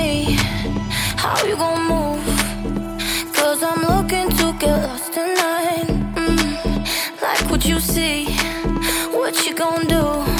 me how you gon' move. Cause I'm looking to get lost tonight. Mm, like what you see, what you gon' do?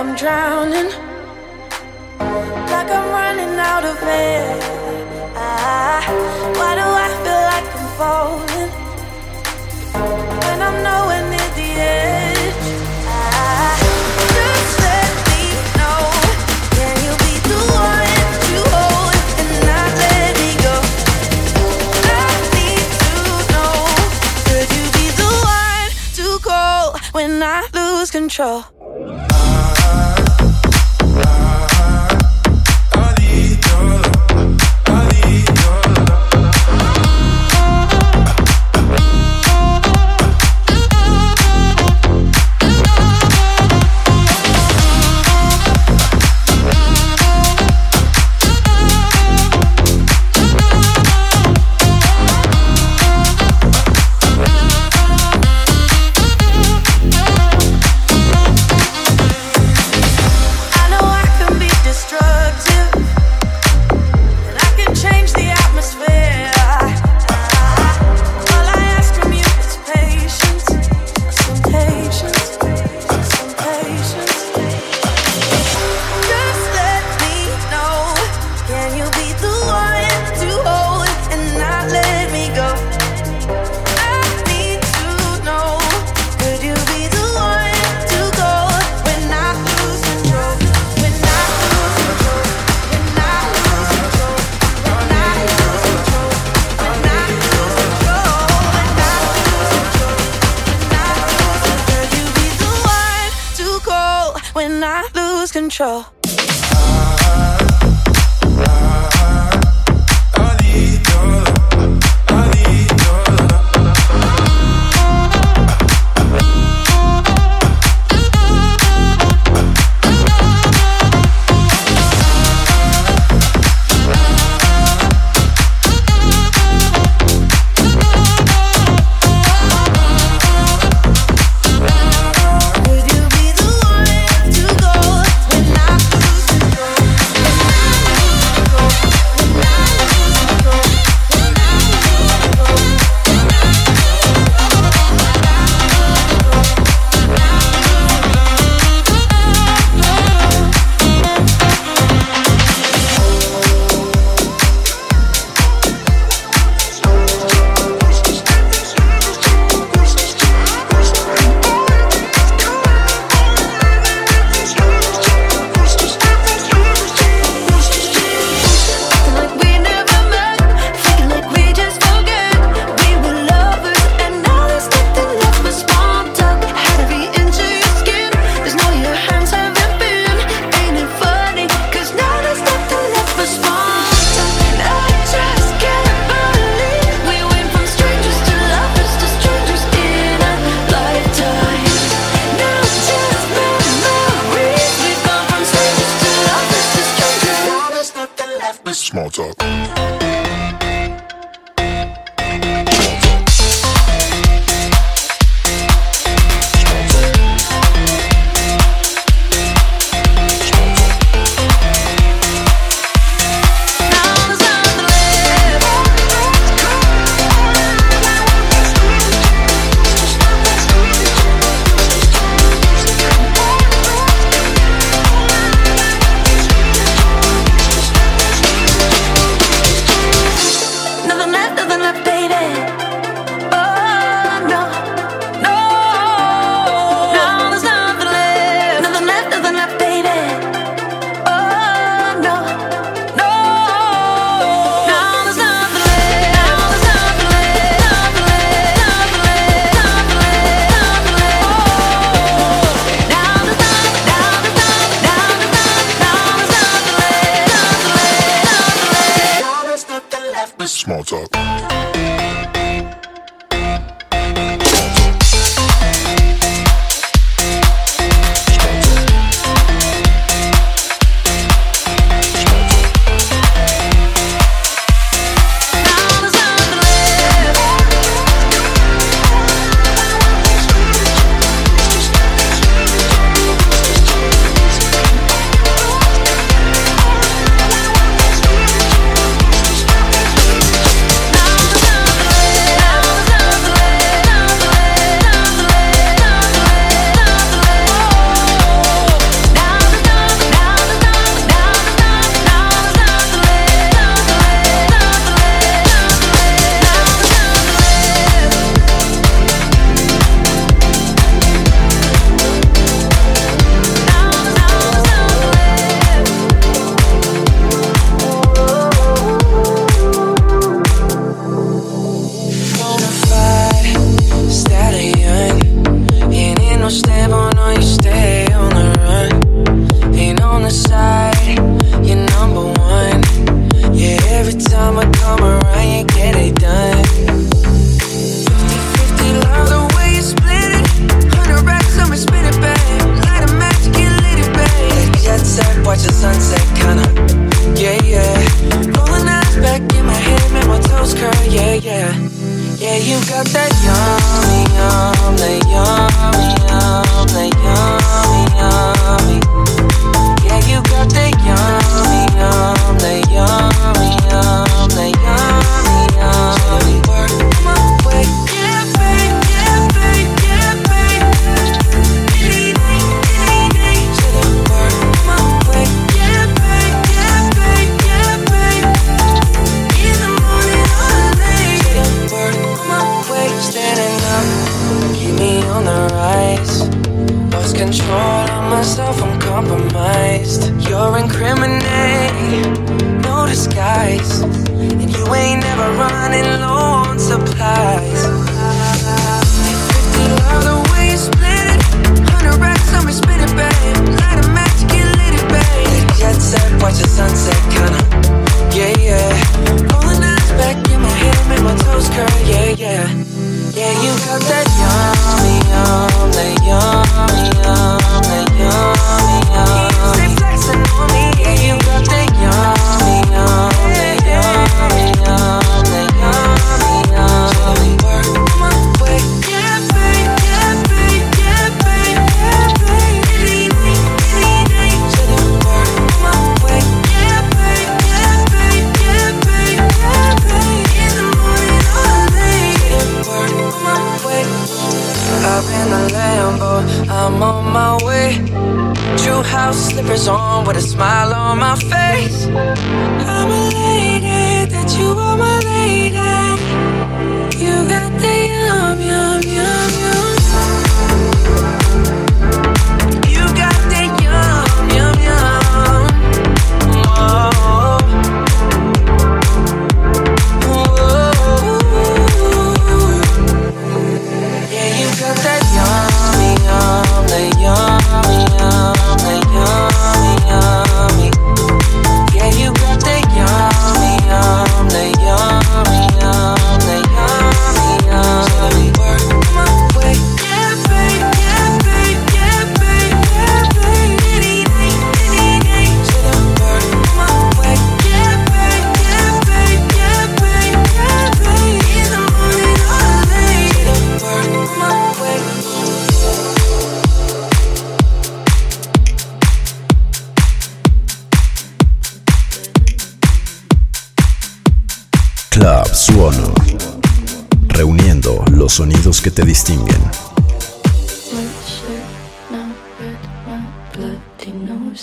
I'm drowning, like I'm running out of air. Ah, why do I feel like I'm falling when I'm nowhere near the edge? Ah, just let me know. Can you be the one to hold and not let me go? I need to know. Could you be the one to call when I lose control? control.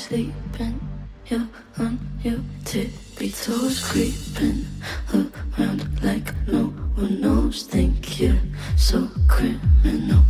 sleeping. You're on your tippy toes, creeping around like no one knows. Think you're so criminal.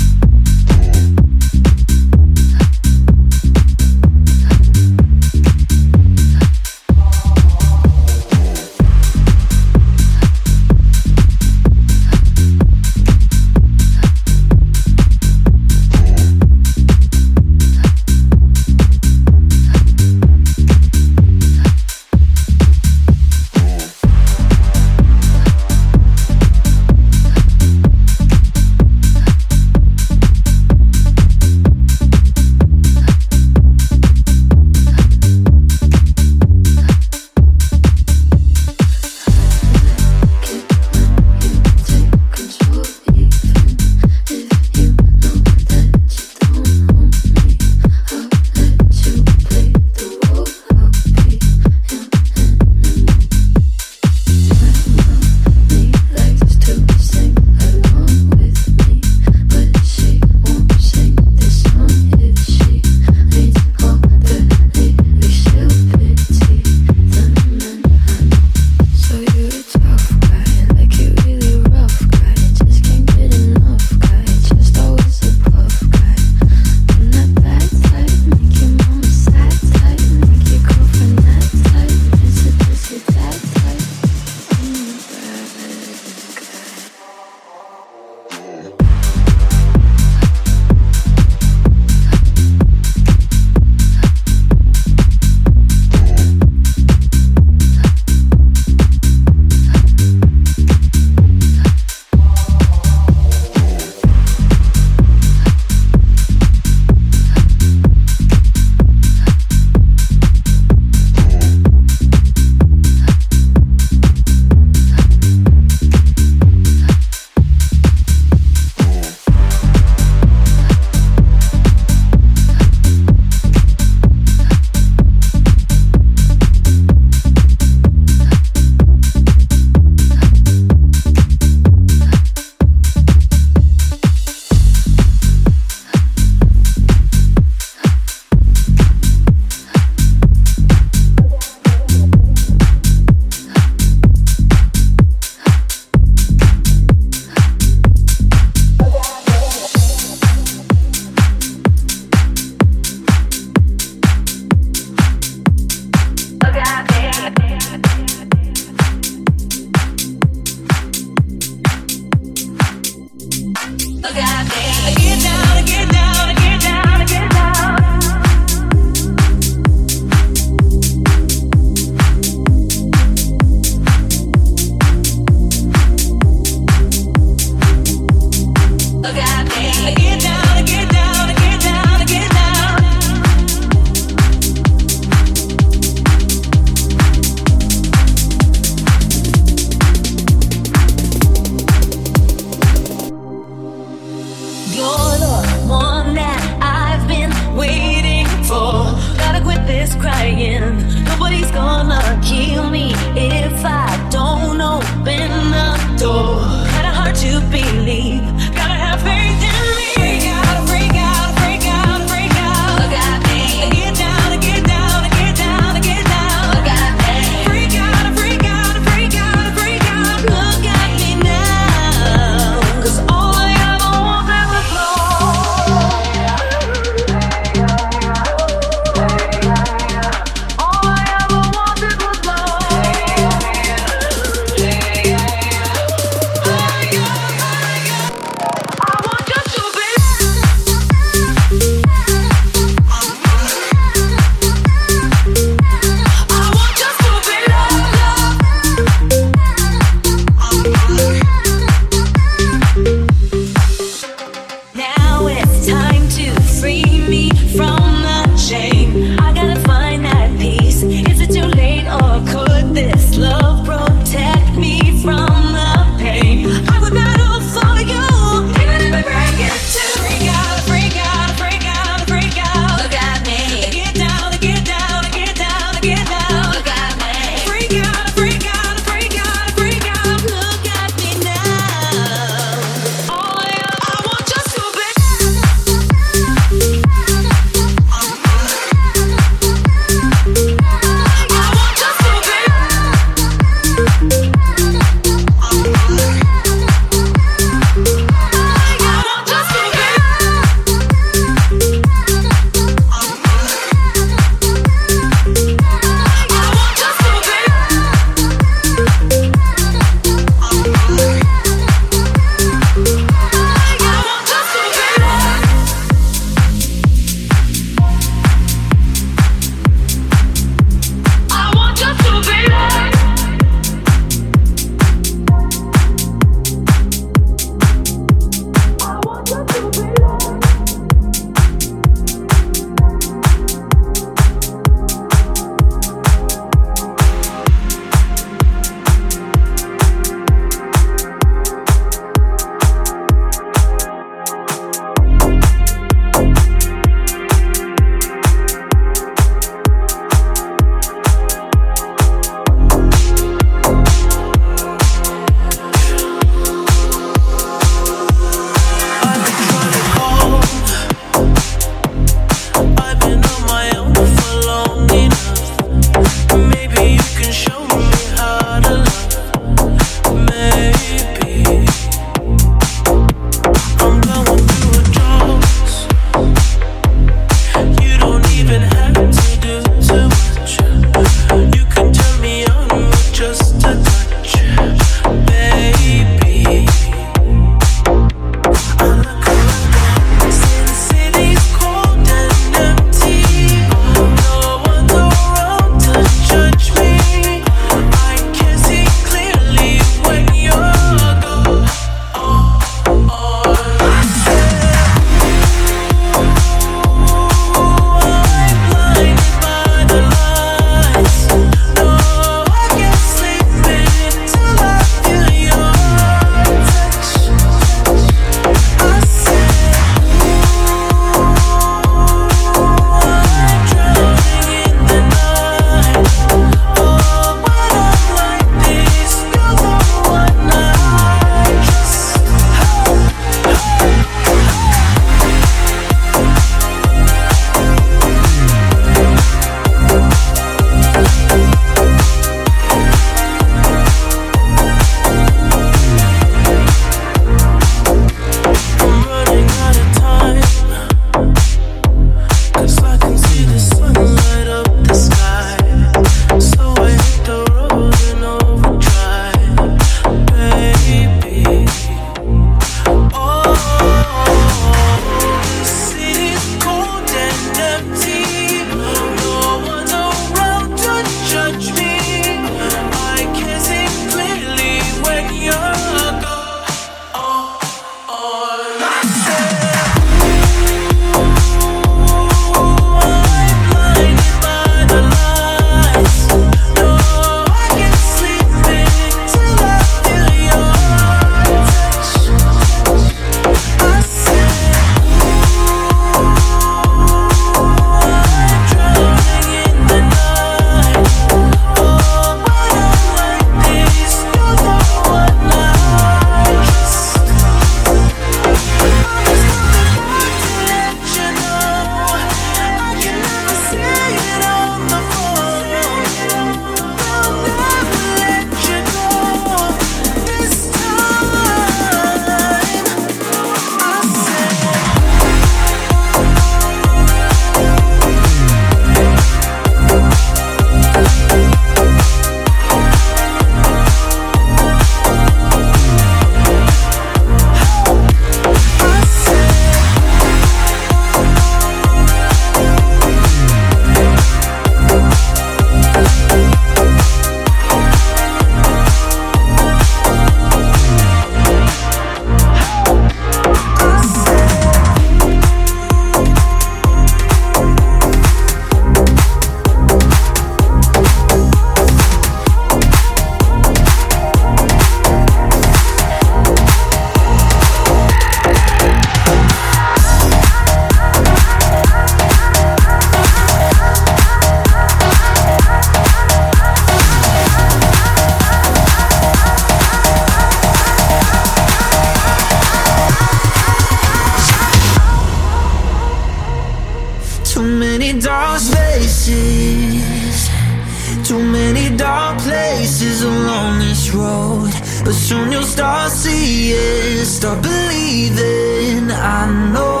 Too many dark places along this road But soon you'll start seeing, start believing. I know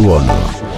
suono.